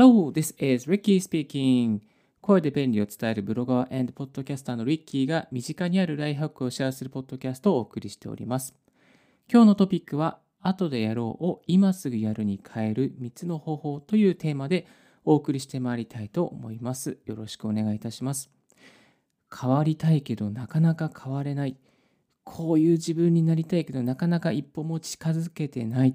Hello, this is Ricky speaking. 声で便利を伝えるブロガーポッドキャスターのリッキーが身近にあるライフハックをシェアするポッドキャストをお送りしております。今日のトピックは、後でやろうを今すぐやるに変える3つの方法というテーマでお送りしてまいりたいと思います。よろしくお願いいたします。変わりたいけどなかなか変われない。こういう自分になりたいけどなかなか一歩も近づけてない。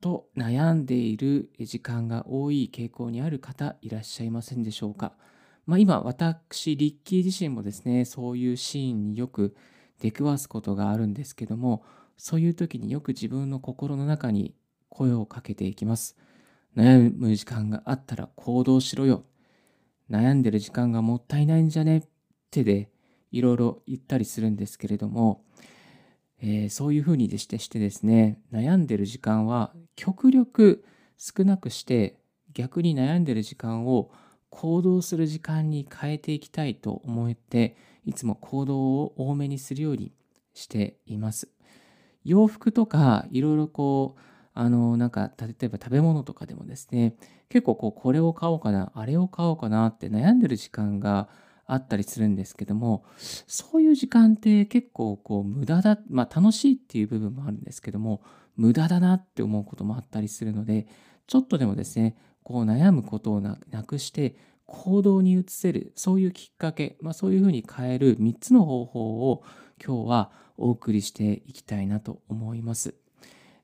と悩んでいる時間が多い傾向にある方いらっしゃいませんでしょうか？まあ、今私リッキー自身もですねそういうシーンによく出くわすことがあるんですけどもそういう時によく自分の心の中に声をかけていきます。悩む時間があったら行動しろよ。悩んでる時間がもったいないんじゃね？ってでいろいろ言ったりするんですけれどもえー、そういうふうにしてしてですね悩んでる時間は極力少なくして逆に悩んでる時間を行動する時間に変えていきたいと思っていつも行動を多めにするようにしています。洋服とかいろいろこうあのなんか例えば食べ物とかでもですね結構こうこれを買おうかなあれを買おうかなって悩んでる時間があったりするんですけどもそういう時間って結構こう無駄だまあ楽しいっていう部分もあるんですけども無駄だなって思うこともあったりするのでちょっとでもですねこう悩むことをなくして行動に移せるそういうきっかけ、まあ、そういうふうに変える3つの方法を今日はお送りしていきたいなと思います。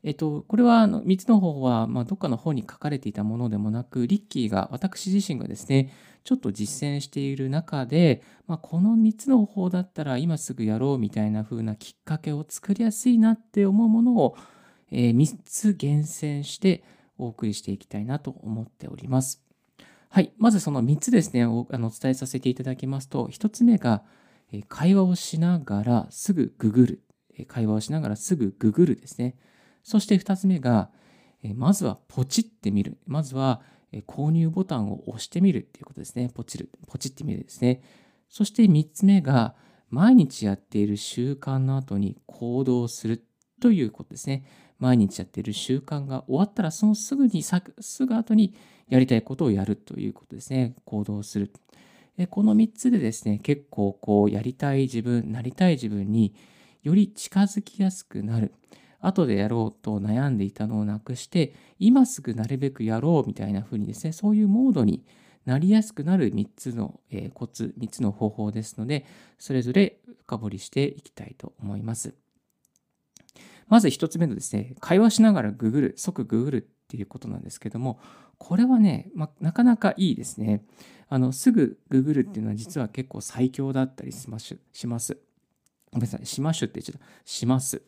えっと、これはあの3つの方法は、ま、どっかの本に書かれていたものでもなく、リッキーが、私自身がですね、ちょっと実践している中で、まあ、この3つの方法だったら今すぐやろうみたいな風なきっかけを作りやすいなって思うものを、えー、3つ厳選してお送りしていきたいなと思っております。はい。まずその3つですね、おあのお伝えさせていただきますと、1つ目が、会話をしながらすぐググる。会話をしながらすぐググるですね。そして2つ目が、まずはポチってみる。まずは購入ボタンを押してみるっていうことですね。ポチる。ポチってみるですね。そして3つ目が、毎日やっている習慣の後に行動するということですね。毎日やっている習慣が終わったら、そのすぐに、すぐ後にやりたいことをやるということですね。行動する。この3つでですね、結構こう、やりたい自分、なりたい自分により近づきやすくなる。後でやろうと悩んでいたのをなくして、今すぐなるべくやろうみたいな風にですね、そういうモードになりやすくなる3つの、えコツ、3つの方法ですので、それぞれ深掘りしていきたいと思います。まず1つ目のですね、会話しながらググる、即ググるっていうことなんですけども、これはね、まなかなかいいですね。あの、すぐググるっていうのは実は結構最強だったりします。します。ごめんなさい、しましゅって言っちゃった。します。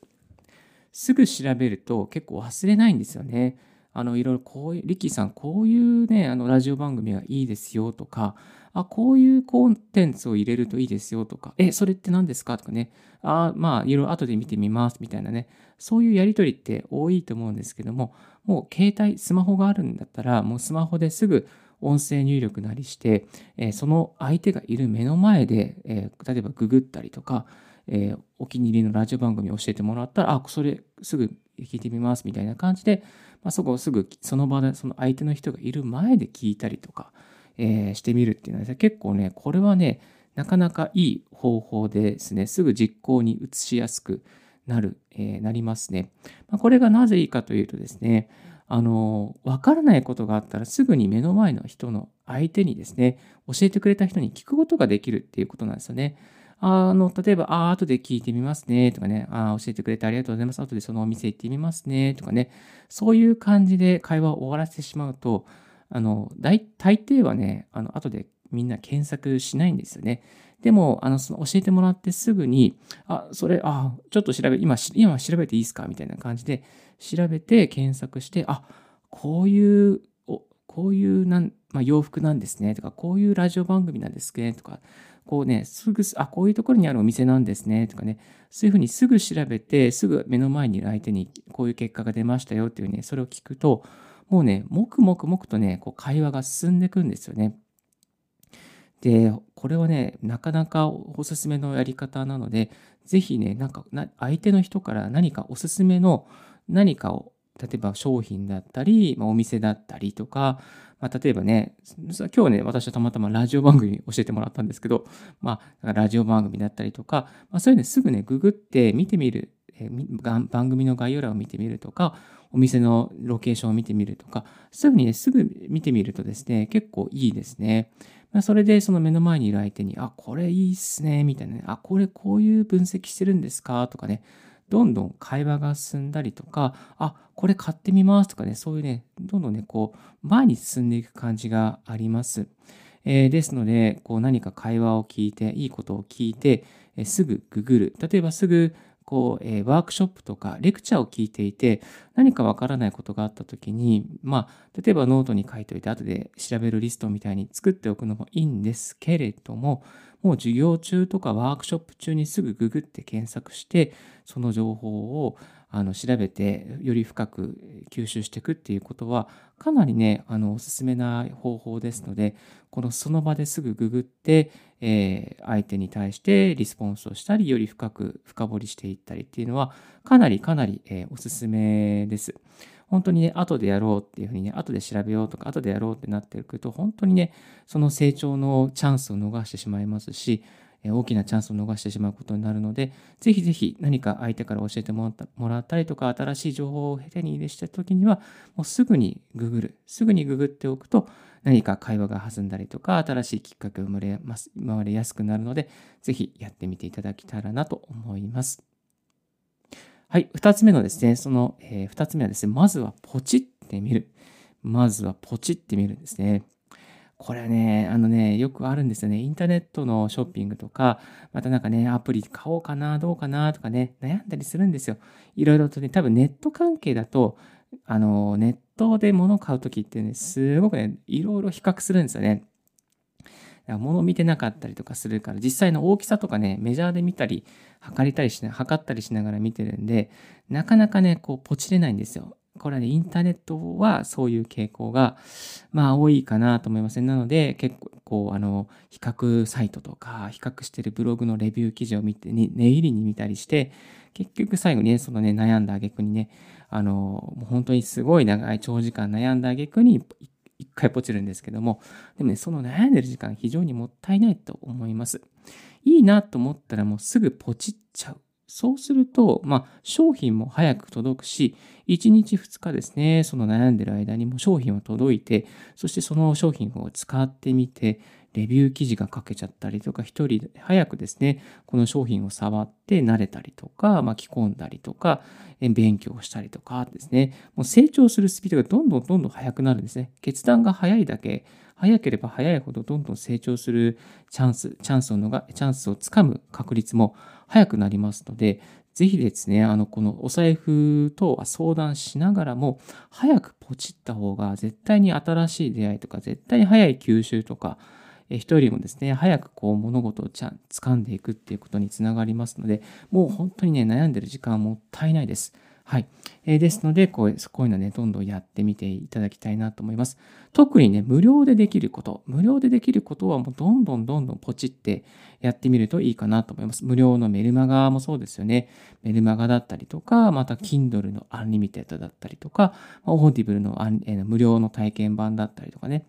すぐ調べると結構忘れないんですよね。あの、いろいろこういう、リッキーさん、こういうね、あの、ラジオ番組がいいですよとか、あ、こういうコンテンツを入れるといいですよとか、え、それって何ですかとかね、あ、まあ、いろいろ後で見てみますみたいなね、そういうやりとりって多いと思うんですけども、もう携帯、スマホがあるんだったら、もうスマホですぐ音声入力なりして、え、その相手がいる目の前で、え、例えばググったりとか、えー、お気に入りのラジオ番組を教えてもらったら、あ、それすぐ聞いてみますみたいな感じで、まあ、そこをすぐその場でその相手の人がいる前で聞いたりとか、えー、してみるっていうのは、結構ね、これはね、なかなかいい方法でですね、すぐ実行に移しやすくなる、えー、なりますね。まあ、これがなぜいいかというとですね、あの、わからないことがあったらすぐに目の前の人の相手にですね、教えてくれた人に聞くことができるっていうことなんですよね。あの、例えば、あ、後で聞いてみますね、とかね、あ、教えてくれてありがとうございます。後でそのお店行ってみますね、とかね、そういう感じで会話を終わらせてしまうと、あの、大抵はね、あの、後でみんな検索しないんですよね。でも、あの、その教えてもらってすぐに、あ、それ、あ、ちょっと調べ、今、今調べていいですか？みたいな感じで、調べて検索して、あ、こういう、こういうなん、まあ、洋服なんですねとか、こういうラジオ番組なんですねとか、こうね、すぐ、あ、こういうところにあるお店なんですね、とかね、そういうふうにすぐ調べて、すぐ目の前にいる相手にこういう結果が出ましたよっていうね、それを聞くと、もうね、もくもくもくとね、こう会話が進んでいくんですよね。で、これはね、なかなかおすすめのやり方なので、ぜひね、なんか、相手の人から何かおすすめの何かを例えば商品だったり、まあ、お店だったりとか、まあ、例えばね、今日ね、私はたまたまラジオ番組教えてもらったんですけど、まあ、ラジオ番組だったりとか、まあ、そういうのすぐね、ググって見てみる、えー、番組の概要欄を見てみるとか、お店のロケーションを見てみるとか、すぐにね、すぐ見てみるとですね、結構いいですね。まそれでその目の前にいる相手に、あ、これいいっすね、みたいなね、あ、これこういう分析してるんですかとかね、どんどん会話が進んだりとか、あ、これ買ってみますとかね、そういうね、どんどんね、こう、前に進んでいく感じがあります。えー、ですので、こう何か会話を聞いて、いいことを聞いて、えー、すぐググる。例えばすぐこう、えー、ワークショップとかレクチャーを聞いていて、何かわからないことがあったときに、まあ、例えばノートに書いておいて、後で調べるリストみたいに作っておくのもいいんですけれども、もう授業中とかワークショップ中にすぐググって検索して、その情報をあの調べてより深く吸収していくっていうことはかなりねあのおすすめな方法ですのでこのその場ですぐググって、えー、相手に対してリスポンスをしたりより深く深掘りしていったりっていうのはかなりかなり、えー、おすすめです。本当にね、後でやろうっていうふうにね、後で調べようとか、後でやろうってなってくると、本当にね、その成長のチャンスを逃してしまいますし、大きなチャンスを逃してしまうことになるので、ぜひぜひ何か相手から教えてもらったりとか、新しい情報を手に入れした時には、もうすぐにググる。すぐにググっておくと、何か会話が弾んだりとか、新しいきっかけを生まれます生まれやすくなるので、ぜひやってみていただけたらなと思います。はい、二つ目のですね、その、えー、つ目はですね、まずはポチってみる。まずはポチってみるんですね。これはね、あのね、よくあるんですよね。インターネットのショッピングとか、またなんかね、アプリ買おうかな、どうかなとかね、悩んだりするんですよ。いろいろとね、多分ネット関係だと、あの、ネットで物を買うときってね、すごくね、いろいろ比較するんですよね。物を見てなかったりとかするから、実際の大きさとかね、メジャーで見たり、測りたりしな、測ったりしながら見てるんで、なかなかね、こう、ポチれないんですよ。これはね、インターネットはそういう傾向が、まあ多いかなと思います、ね。なので、結構、こう、あの、比較サイトとか、比較してるブログのレビュー記事を見て、ね、念入りに見たりして、結局最後にね、そのね、悩んだ挙句にね、あの、もう本当にすごい長い長時間悩んだ挙句に、一一回ポチるんですけども、でもね、その悩んでる時間非常にもったいないと思います。いいなと思ったらもうすぐポチっちゃう。そうすると、まあ、商品も早く届くし、1日2日ですね、その悩んでる間にも商品は届いて、そしてその商品を使ってみて、レビュー記事が書けちゃったりとか、一人早くですね、この商品を触って慣れたりとか、巻き込んだりとか、勉強したりとかですね、もう成長するスピードがどんどんどんどん速くなるんですね。決断が早いだけ、早ければ早いほどどんどん成長するチャンス、チャンスをのが、チャンスをつかむ確率も早くなりますので、ぜひですね、あの、このお財布とは相談しながらも、早くポチった方が絶対に新しい出会いとか、絶対に早い吸収とか、人よりもですね、早くこう物事をちゃん掴んでいくっていうことにつながりますので、もう本当にね、悩んでる時間もったいないです。はい。えー、ですのでこう、こういうのね、どんどんやってみていただきたいなと思います。特にね、無料でできること、無料でできることはもうどんどんどんどんポチってやってみるといいかなと思います。無料のメルマガもそうですよね。メルマガだったりとか、また Kindle の Unlimited だったりとか、 Audible の無料の体験版だったりとかね。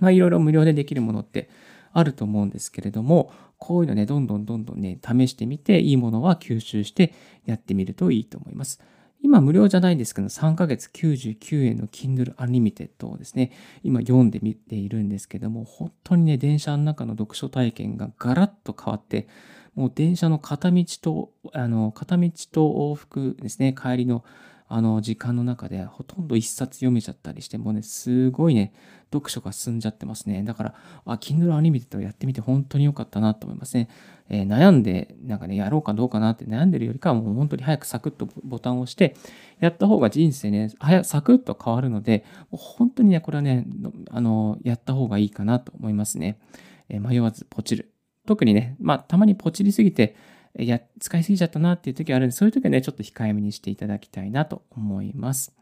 まあ、いろいろ無料でできるものってあると思うんですけれども、こういうのね、どんどんどんどんね、試してみて、いいものは吸収してやってみるといいと思います。今無料じゃないんですけど、3ヶ月99円の Kindle Unlimited をですね、今読んでみているんですけども、本当にね、電車の中の読書体験がガラッと変わって、もう電車の片道と、あの、片道と往復ですね、帰りのあの時間の中でほとんど一冊読めちゃったりしてもうね、すごいね、読書が進んじゃってますね。だから、あ、Kindle Unlimited やってみて本当に良かったなと思いますね。えー、悩んで、なんかね、やろうかどうかなって悩んでるよりかはもう本当に早くサクッとボタンを押して、やった方が人生ね、早サクッと変わるので、もう本当にね、これはね、あの、やった方がいいかなと思いますね。えー、迷わずポチる。特にね、まあ、たまにポチりすぎて、や、使いすぎちゃったなっていう時あるんで、そういう時はね、ちょっと控えめにしていただきたいなと思います。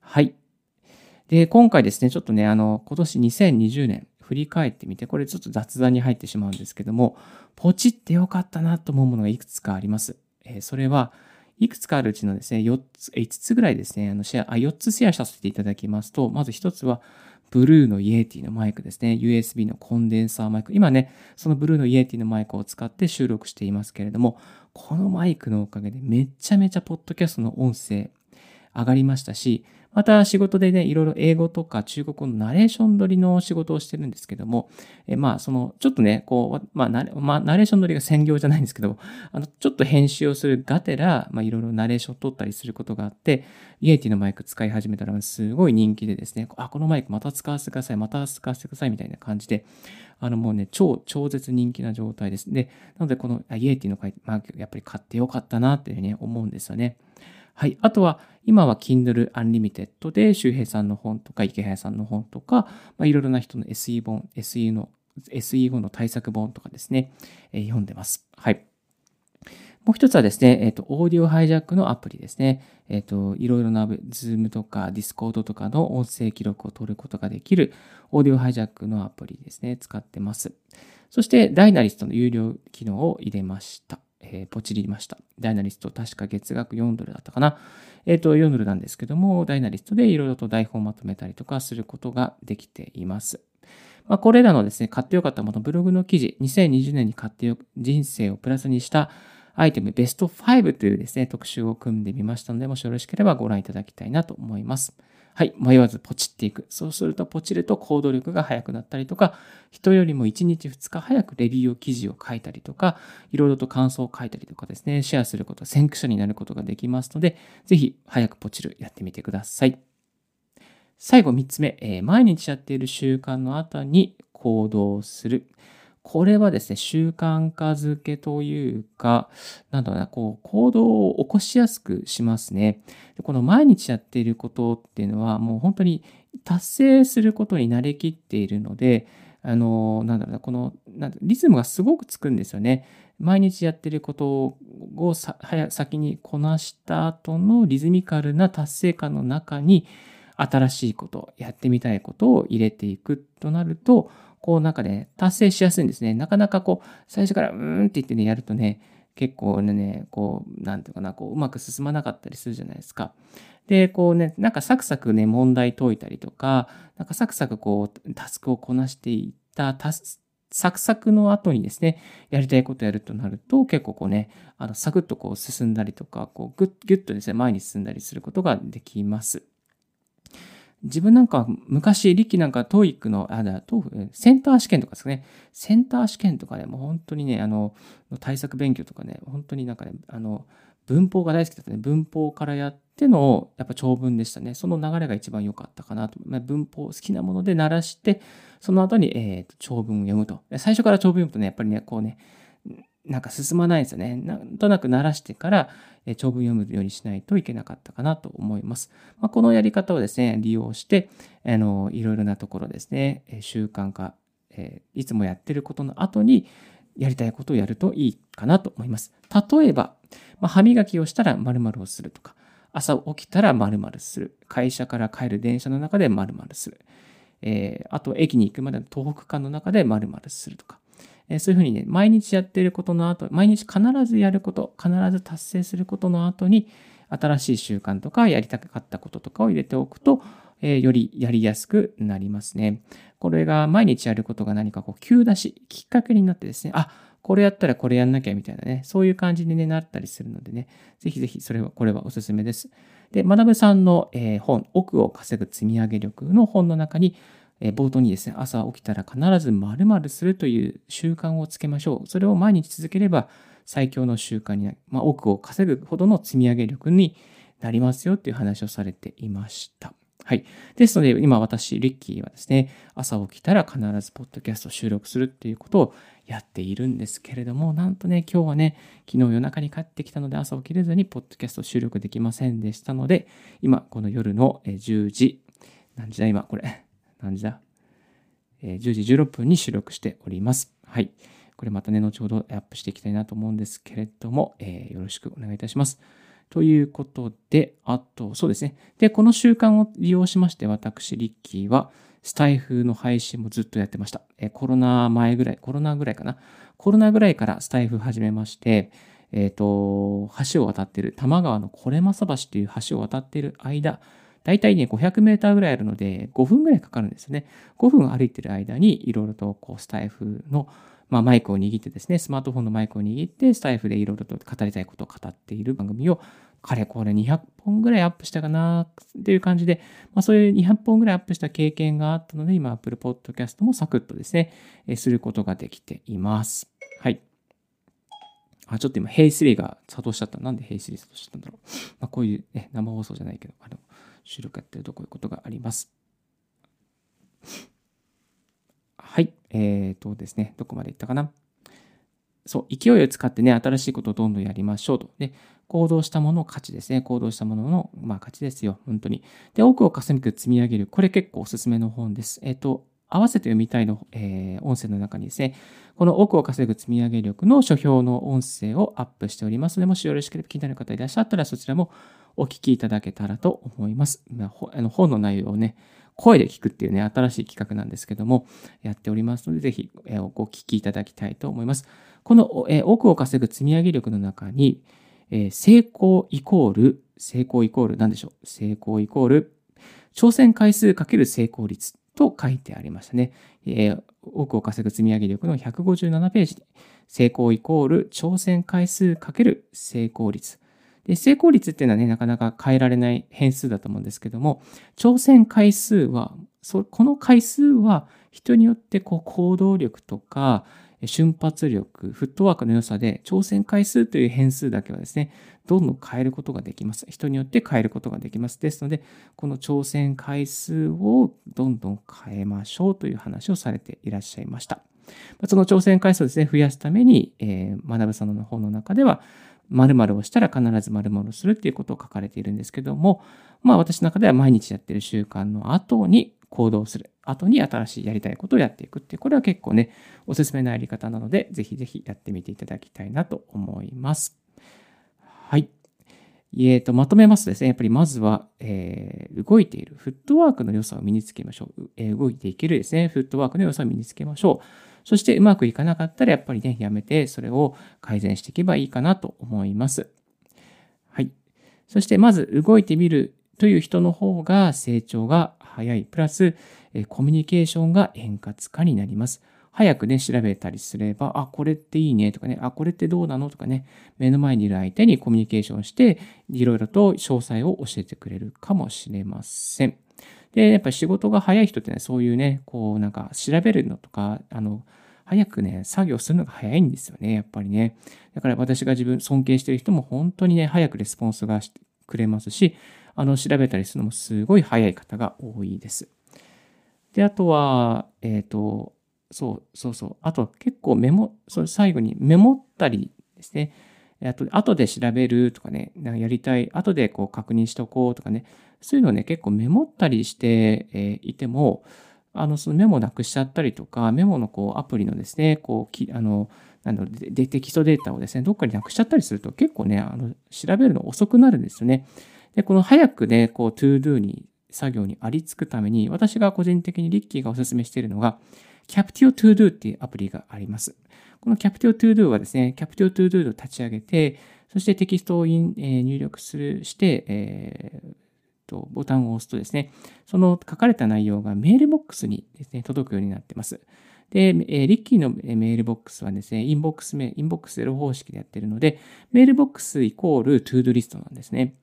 はい。で、今回ですね、ちょっとね、あの、今年2020年振り返ってみて、これちょっと雑談に入ってしまうんですけども、ポチってよかったなと思うものがいくつかあります。えー、それは、いくつかあるうちのですね、4つ、5つぐらいですね、あのシェア、あ、4つシェアさせていただきますと、まず1つは、ブルーのイエティのマイクですね。USB のコンデンサーマイク。今ね、そのブルーのイエティのマイクを使って収録していますけれども、このマイクのおかげでめちゃめちゃポッドキャストの音声上がりましたし、また仕事でね、いろいろ英語とか中国語のナレーション取りの仕事をしてるんですけども、えまあ、その、ちょっとね、こう、まあナレ、まあ、ナレーション取りが専業じゃないんですけど、あの、ちょっと編集をするがてら、まあ、いろいろナレーションを取ったりすることがあって、イエティのマイク使い始めたら、すごい人気でですね、あ、このマイクまた使わせてください、また使わせてください、みたいな感じで、あの、もうね、超、超絶人気な状態です。で、なので、このイエティのマイク、やっぱり買ってよかったな、っていうふうに思うんですよね。はい。あとは、今は Kindle Unlimited で周平さんの本とか池早さんの本とか、まあ、いろいろな人の SE 本、SE の、SE 後の対策本とかですね、えー、読んでます。はい。もう一つはですね、えっ、ー、と、オーディオハイジャックのアプリですね。えっ、ー、と、いろいろな Zoom とか Discord とかの音声記録を取ることができるオーディオハイジャックのアプリですね。使ってます。そして、ダイナリストの有料機能を入れました。えー、ポチりました。ダイナリスト、確か月額4ドルだったかな。えっ、ー、と、4ドルなんですけども、ダイナリストでいろいろと台本をまとめたりとかすることができています。まあ、これらのですね、買ってよかったもの、ブログの記事、2020年に買ってよ人生をプラスにしたアイテムベスト5というですね、特集を組んでみましたので、もしよろしければご覧いただきたいなと思います。はい、迷わずポチっていく。そうするとポチると行動力が速くなったりとか、人よりも1日2日早くレビューを記事を書いたりとか、いろいろと感想を書いたりとかですね、シェアすること、先駆者になることができますので、ぜひ早くポチるやってみてください。最後3つ目、えー、毎日やっている習慣の後に行動する。これはですね、習慣化づけというか、なんだろうな、こう、行動を起こしやすくしますね。でこの毎日やっていることっていうのは、もう本当に達成することに慣れきっているので、あの、なんだろうな、この、なんリズムがすごくつくんですよね。毎日やってることをさ先にこなした後のリズミカルな達成感の中に、新しいこと、やってみたいことを入れていくとなると、こうなんかね、達成しやすいんですね。なかなかこう、最初からうーんって言ってね、やるとね、結構ね、こう、なんていうかな、こう、うまく進まなかったりするじゃないですか。で、こうね、なんかサクサクね、問題解いたりとか、なんかサクサクこう、タスクをこなしていったサクサクの後にですね、やりたいことやるとなると、結構こうね、あの、サクッとこう進んだりとか、こう、ぐっ、ぎゅっとですね、前に進んだりすることができます。自分なんか昔、力なんか TOEIC の、あ、だ、センター試験とかですかね。センター試験とかね、もう本当にね、あの、対策勉強とかね、本当になんかね、あの、文法が大好きだったね。文法からやっての、やっぱ長文でしたね。その流れが一番良かったかなと。まあ、文法好きなもので鳴らして、その後に、えー、長文を読むと。最初から長文読むとね、やっぱりね、こうね、なんか進まないですよね。なんとなく慣らしてから、え長文読むようにしないといけなかったかなと思います。まあ、このやり方をですね、利用して、あのいろいろなところですね、習慣化、えいつもやってることの後に、やりたいことをやるといいかなと思います。例えば、まあ、歯磨きをしたら〇〇をするとか、朝起きたら〇〇する。会社から帰る電車の中で〇〇する。えー、あと、駅に行くまでの東北間の中で〇〇するとか。えそういうふうにね、毎日やってることの後、毎日必ずやること、必ず達成することの後に、新しい習慣とかやりたかったこととかを入れておくと、えー、よりやりやすくなりますね。これが毎日やることが何かこう急出し、きっかけになってですね、あ、これやったらこれやんなきゃみたいなね、そういう感じに、ね、なったりするのでね、ぜひぜひそれは、これはおすすめです。で、学さんの、えー、本、奥を稼ぐ積み上げ力の本の中に、冒頭にですね、朝起きたら必ず〇〇するという習慣をつけましょう。それを毎日続ければ最強の習慣になり、まあ、奥を稼ぐほどの積み上げ力になりますよっていう話をされていました。はい。ですので、今私、リッキーはですね、朝起きたら必ずポッドキャスト収録するっていうことをやっているんですけれども、なんとね、今日はね、昨日夜中に帰ってきたので朝起きれずにポッドキャスト収録できませんでしたので、今、この夜の10時、何時だ今、これ。何時だ、えー、10時16分に収録しております。はい。これまたね、後ほどアップしていきたいなと思うんですけれども、えー、よろしくお願いいたします。ということで、あと、そうですね。で、この習慣を利用しまして、私、リッキーは、スタイフの配信もずっとやってました。えコロナ前ぐらい、コロナぐらいかな。コロナぐらいからスタイフ始めまして、えっ、ー、と、橋を渡っている、多摩川のこれまさ橋という橋を渡っている間、だいたいね、500メーターぐらいあるので、5分ぐらいかかるんですよね。5分歩いてる間に、いろいろとこうスタイフの、まあ、マイクを握ってですね、スマートフォンのマイクを握って、スタイフでいろいろと語りたいことを語っている番組を、かれこれ200本ぐらいアップしたかなっていう感じで、まあ、そういう200本ぐらいアップした経験があったので、今、Apple Podcast もサクッとですね、することができています。はい。あ、ちょっと今、ヘイスリーが作動しちゃった。なんでヘイスリー作動しちゃったんだろう。まあ、こういう、ね、生放送じゃないけど、あの、収録やってるとこういうことがあります。はい。えーとですね、どこまでいったかな。そう、勢いを使ってね、新しいことをどんどんやりましょうと。で、行動したものを価値ですね。行動したものの、まあ、価値ですよ。本当に。で、多くを稼ぐ積み上げる。これ結構おすすめの本です。えっ、ー、と、合わせて読みたいの、えー、音声の中にですね、この奥を稼ぐ積み上げ力の書評の音声をアップしておりますので、もしよろしければ気になる方いらっしゃったらそちらもお聞きいただけたらと思います。まあの本の内容をね、声で聞くっていうね、新しい企画なんですけども、やっておりますので、ぜひご聞きいただきたいと思います。この奥を稼ぐ積み上げ力の中に、え成功イコール、成功イコール、何でしょう？成功イコール、挑戦回数かける成功率と書いてありましたね。えー、多くを稼ぐ積み上げ力の157ページに、成功イコール挑戦回数かける成功率。で成功率っていうのはね、なかなか変えられない変数だと思うんですけども、挑戦回数は、そこの回数は人によってこう行動力とか、瞬発力、フットワークの良さで、挑戦回数という変数だけはですね、どんどん変えることができます。人によって変えることができます。ですので、この挑戦回数をどんどん変えましょうという話をされていらっしゃいました。その挑戦回数をですね、増やすために、えー、学さんの本の中では、〇〇をしたら必ず〇〇をするっていうことを書かれているんですけども、まあ私の中では毎日やってる習慣の後に行動する。後に新しいやりたいことをやっていくっていう、これは結構ね、おすすめのやり方なので、ぜひぜひやってみていただきたいなと思います。はい。えー、とまとめますとですね、やっぱりまずは、えー、動いているフットワークの良さを身につけましょう、えー、動いていけるですね、フットワークの良さを身につけましょう。そしてうまくいかなかったらやっぱりね、やめてそれを改善していけばいいかなと思います。はい。そしてまず動いてみるという人の方が成長が早い。プラス、コミュニケーションが円滑化になります。早くね、調べたりすれば、あ、これっていいねとかね、あ、これってどうなのとかね、目の前にいる相手にコミュニケーションして、いろいろと詳細を教えてくれるかもしれません。で、やっぱり仕事が早い人ってね、そういうね、こうなんか調べるのとか、あの、早くね、作業するのが早いんですよね、やっぱりね。だから私が自分尊敬してる人も本当にね、早くレスポンスがしてくれますし、あの、調べたりするのもすごい早い方が多いです。で、あとは、えっ、ー、と、そうそうそう。あと結構メモ、それ最後にメモったりですね。あと、後で調べるとかね、なんかやりたい、後でこう確認しておこうとかね、そういうのをね、結構メモったりしていても、あの、そのメモなくしちゃったりとか、メモのこうアプリのですね、こう、きあの、あのでテキストデータをですね、どっかになくしちゃったりすると結構ね、あの調べるの遅くなるんですよね。で、この早くね、こう、 To Do に、作業にありつくために、私が個人的にリッキーがお勧めしているのが、Captio To Do っていうアプリがあります。この Captio To Do はですね、Captio To Do を立ち上げて、そしてテキストを入力するして、えー、とボタンを押すとですね、その書かれた内容がメールボックスにですね、届くようになっています。で、リッキーのメールボックスはですね、 inbox 名、 inbox 0方式でやっているので、メールボックスイコール To Do リストなんですね。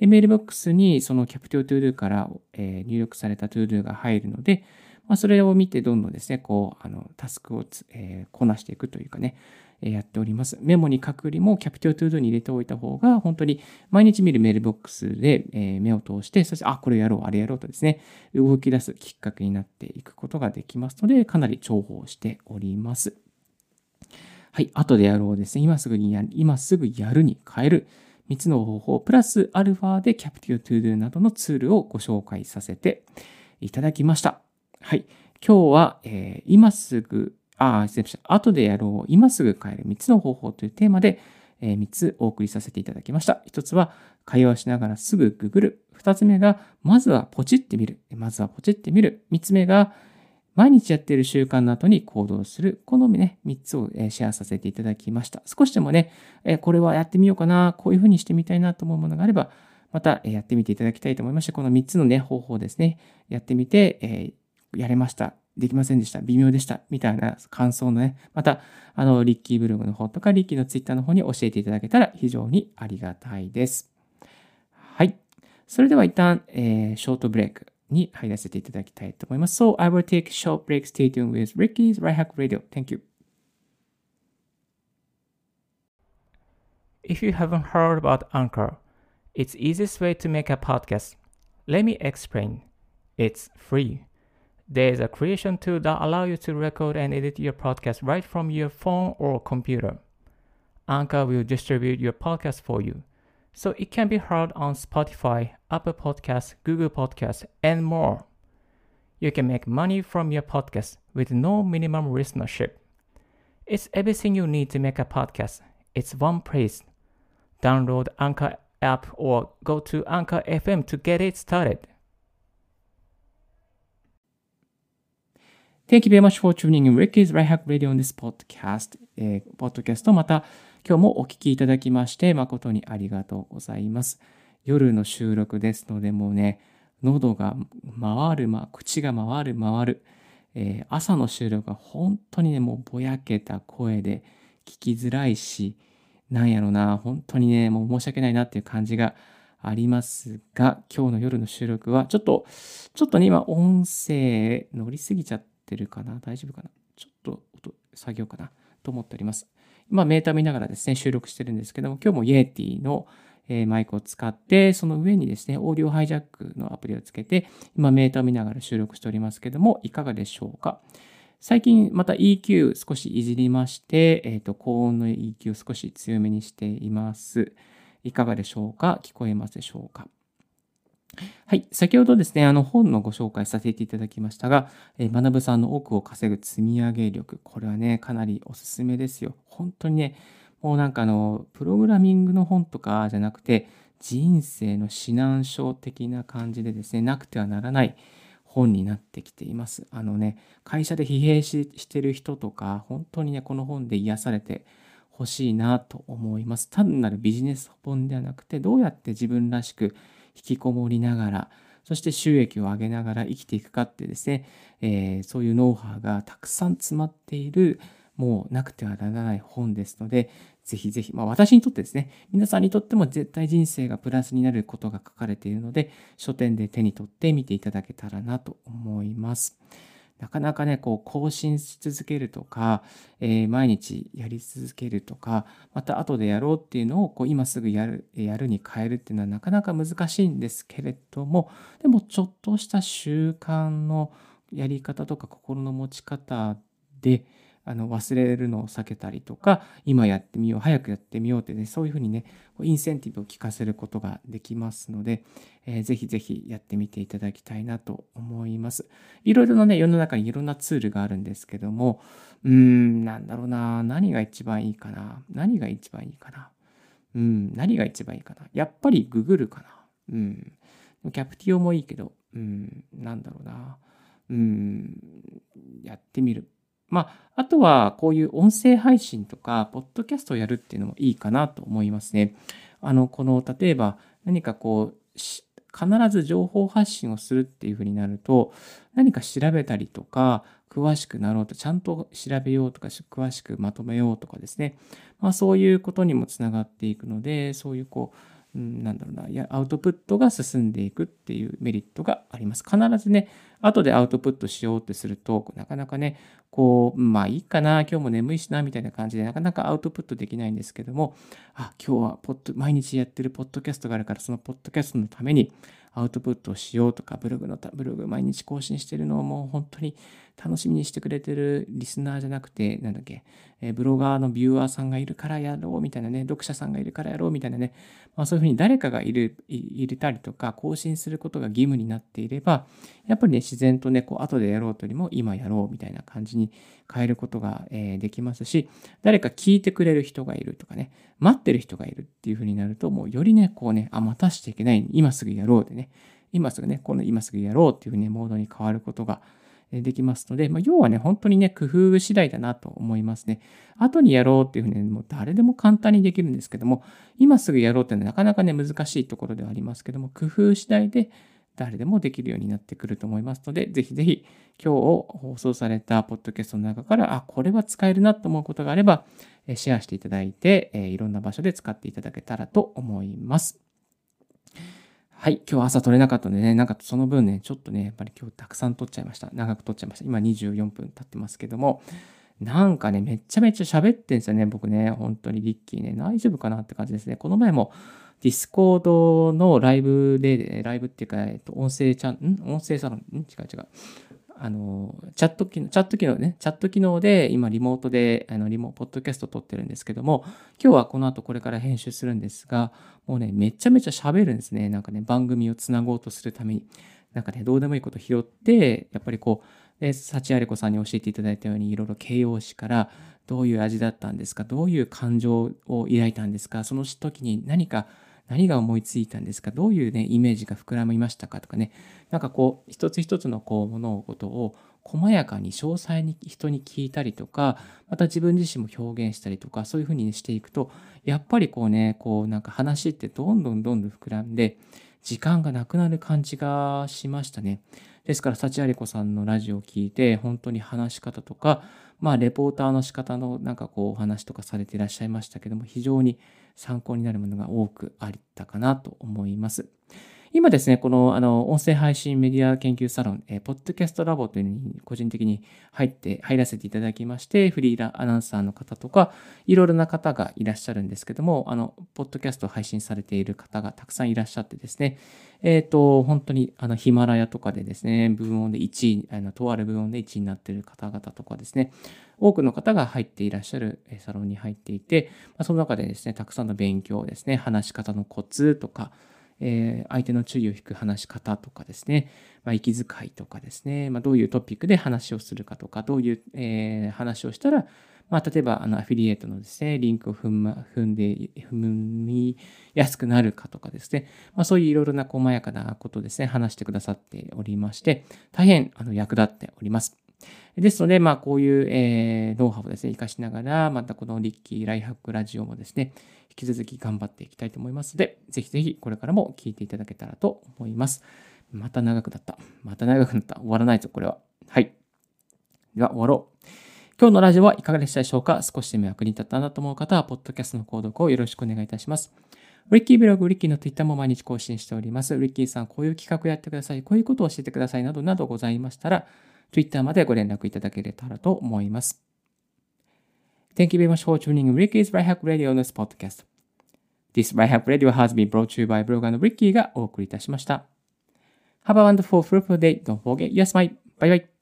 で、メールボックスにその Captio To Do から、え入力された To Do が入るので、まあ、それを見てどんどんですね、こう、あの、タスクをえー、こなしていくというかね、えやっております。メモに書くよりも Captio To Do に入れておいた方が、本当に毎日見るメールボックスで、え目を通して、そして、あ、これやろう、あれやろうとですね、動き出すきっかけになっていくことができますので、かなり重宝しております。はい、後でやろうですね。今すぐにやる、今すぐやるに変える。3つの方法、プラスアルファで Captio To Do などのツールをご紹介させていただきました。はい。今日は、えー、今すぐ、あ、失礼しました。後でやろう、今すぐ変える3つの方法というテーマで、えー、3つお送りさせていただきました。1つは、会話しながらすぐググる。2つ目が、まずはポチってみる。まずはポチってみる。3つ目が、毎日やっている習慣の後に行動する。このね、3つをシェアさせていただきました。少しでもね、これはやってみようかな、こういうふうにしてみたいなと思うものがあれば、またやってみていただきたいと思いまして、この3つのね、方法ですね、やってみて、やれました。できませんでした。微妙でした。みたいな感想のね、また、あの、リッキーブログの方とか、リッキーのツイッターの方に教えていただけたら非常にありがたいです。はい。それでは一旦、えー、ショートブレイクに入らせていただきたいと思います。So, I will take short break. Stay tuned with Ricky's Right Hack Radio. Thank you. If you haven't heard about Anchor, it's easiest way to make a podcast. Let me explain. It's free. There is a creation tool that allows you to record and edit your podcast right from your phone or computer. Anchor will distribute your podcast for you, so it can be heard on Spotify, Apple Podcasts, Google Podcasts, and more. You can make money from your podcast with no minimum listenership. It's everything you need to make a podcast. It's one place. Download Anchor app or go to Anchor FM to get it started. Thank you very much for tuning in Ricky's Right Hack Radio on this podcast. えー、ポッドキャストまた今日もお聞きいただきまして誠にありがとうございます。夜の収録ですのでもうね、喉が回る、ま、口が回る回る、えー、朝の収録は本当にね、もうぼやけた声で聞きづらいし、なんやろな、本当にね、もう申し訳ないなっていう感じがありますが、今日の夜の収録はちょっと、ちょっとね、今音声乗りすぎちゃって、ってるかな？大丈夫かな？ちょっと音作業かな？と思っております。今メーター見ながらですね、収録してるんですけども、今日も Yeti のマイクを使って、その上にですね、オーディオハイジャックのアプリをつけて、今メーター見ながら収録しておりますけども、いかがでしょうか？最近また EQ 少しいじりまして、えっ、ー、と、高音の EQ を少し強めにしています。いかがでしょうか？聞こえますでしょうか？はい。先ほどですね、あの本のご紹介させていただきましたが、えー、学さんの奥を稼ぐ積み上げ力。これはね、かなりおすすめですよ。本当にね、もうなんかあの、プログラミングの本とかじゃなくて、人生の指南書的な感じでですね、なくてはならない本になってきています。あのね、会社で疲弊してる人とか、本当にね、この本で癒されてほしいなと思います。単なるビジネス本ではなくて、どうやって自分らしく引きこもりながら、そして収益を上げながら生きていくかってですね、えー、そういうノウハウがたくさん詰まっている、もうなくてはならない本ですので、ぜひぜひ、まあ私にとってですね、皆さんにとっても絶対人生がプラスになることが書かれているので、書店で手に取って見ていただけたらなと思います。なかなかね、こう更新し続けるとか、えー、毎日やり続けるとか、また後でやろうっていうのをこう今すぐやる、やるに変えるっていうのはなかなか難しいんですけれども、でもちょっとした習慣のやり方とか心の持ち方で、あの忘れるのを避けたりとか今やってみよう早くやってみようってねそういうふうにねインセンティブを聞かせることができますので、えー、ぜひぜひやってみていただきたいなと思います。いろいろなね世の中にいろんなツールがあるんですけどもうーんなんだろうな何が一番いいかな何が一番いいかなうん何が一番いいかなやっぱりググるかなうんキャプティオもいいけどうんなんだろうなうんやってみる。まあ、あとはこういう音声配信とか、ポッドキャストをやるっていうのもいいかなと思いますね。あの、この、例えば何かこう、必ず情報発信をするっていうふうになると、何か調べたりとか、詳しくなろうと、ちゃんと調べようとか、詳しくまとめようとかですね。まあそういうことにもつながっていくので、そういうこう、うん、なんだろうな、いや、アウトプットが進んでいくっていうメリットがあります。必ずね、後でアウトプットしようってすると、なかなかね、こう、まあいいかな、今日も眠いしな、みたいな感じで、なかなかアウトプットできないんですけども、あ、今日はポッド、毎日やってるポッドキャストがあるから、そのポッドキャストのためにアウトプットをしようとか、ブログの、ブログ毎日更新してるのをもう本当に楽しみにしてくれてるリスナーじゃなくて、なんだっけ、えブロガーのビューアーさんがいるからやろうみたいなね、読者さんがいるからやろうみたいなね、まあ、そういうふうに誰かがいる、入れたりとか、更新することが義務になっていれば、やっぱりね、自然とね、こう、後でやろうというよりも今やろうみたいな感じに変えることが、えできますし、誰か聞いてくれる人がいるとかね、待ってる人がいるっていうふうになると、もうよりね、こうね、あ、待たしちゃいけない、今すぐやろうでね、今すぐね、この今すぐやろうっていうね、モードに変わることが、できますので、まあ、要はね、本当にね、工夫次第だなと思いますね。後にやろうっていうふうに、もう誰でも簡単にできるんですけども、今すぐやろうっていうのはなかなかね、難しいところではありますけども、工夫次第で誰でもできるようになってくると思いますので、ぜひぜひ今日放送されたポッドキャストの中から、あ、これは使えるなと思うことがあれば、シェアしていただいて、いろんな場所で使っていただけたらと思います。はい、今日朝撮れなかったんでね、なんかその分ね、ちょっとね、やっぱり今日たくさん撮っちゃいました。長く撮っちゃいました。今24分経ってますけども、なんかね、めちゃめちゃ喋ってんですよね、僕ね。本当にリッキーね。大丈夫かなって感じですね。この前も、Discord のライブで、ライブっていうか、えっと、音声チャン、ん？音声サロン、ん？違う違う。あの、チャット機能、チャット機能ね、チャット機能で今リモートで、あの、リモ、ポッドキャスト撮ってるんですけども、今日はこの後これから編集するんですが、もうね、めちゃめちゃ喋るんですね。なんかね、番組をつなごうとするために。なんかね、どうでもいいこと拾って、やっぱりこう、で、幸あれ子さんに教えていただいたように、いろいろ形容詞から、どういう味だったんですかどういう感情を抱いたんですかその時に何か何が思いついたんですか？どういうね、イメージが膨らみましたかとかね、なんかこう、一つ一つのこう、物事を細やかに詳細に人に聞いたりとか、また自分自身も表現したりとか、そういうふうにしていくと、やっぱりこうね、こうなんか話ってどんどんどんどん膨らんで、時間がなくなる感じがしましたね。ですから、幸有子さんのラジオを聞いて、本当に話し方とか、まあ、レポーターの仕方のなんかこう、お話とかされていらっしゃいましたけども、非常に参考になるものが多くあったかなと思います。今ですね、この、あの、音声配信メディア研究サロン、えー、ポッドキャストラボというのに個人的に入って、入らせていただきまして、フリーラアナウンサーの方とか、いろいろな方がいらっしゃるんですけども、あの、ポッドキャストを配信されている方がたくさんいらっしゃってですね、えっ、ー、と、本当に、あの、ヒマラヤとかでですね、部門で1位、あの、とある部門で1位になっている方々とかですね、多くの方が入っていらっしゃるサロンに入っていて、ま、その中でですね、たくさんの勉強ですね、話し方のコツとか、えー、相手の注意を引く話し方とかですね、まあ、息遣いとかですね、まあ、どういうトピックで話をするかとか、どういう、えー、話をしたら、まあ、例えば、あの、アフィリエイトのですね、リンクを踏,、ま、踏んで、踏みやすくなるかとかですね、まあ、そういういろいろな細やかなことですね、話してくださっておりまして、大変、あの、役立っております。ですので、まあ、こういう、えー、ノウハウをですね、活かしながら、またこのリッキーライハックラジオもですね、引き続き頑張っていきたいと思いますので、ぜひぜひこれからも聞いていただけたらと思います。また長くなった。また長くなった。終わらないぞ、これは。はい。では、終わろう。今日のラジオはいかがでしたでしょうか？少しでも役に立ったなと思う方は、ポッドキャストの購読をよろしくお願いいたします。ウリッキーブログ、ウリッキーの Twitter も毎日更新しております。ウリッキーさん、こういう企画やってください。こういうことを教えてください。などなどございましたら、Twitter までご連絡いただけれたらと思います。Thank you very much for tuning Ricky's Right Hack Radio on this podcast. This Right Hack Radio has been brought to you by ブロガーの Ricky がお送りいたしました。Have a wonderful, fruitful day. Don't forget your smile. Bye bye.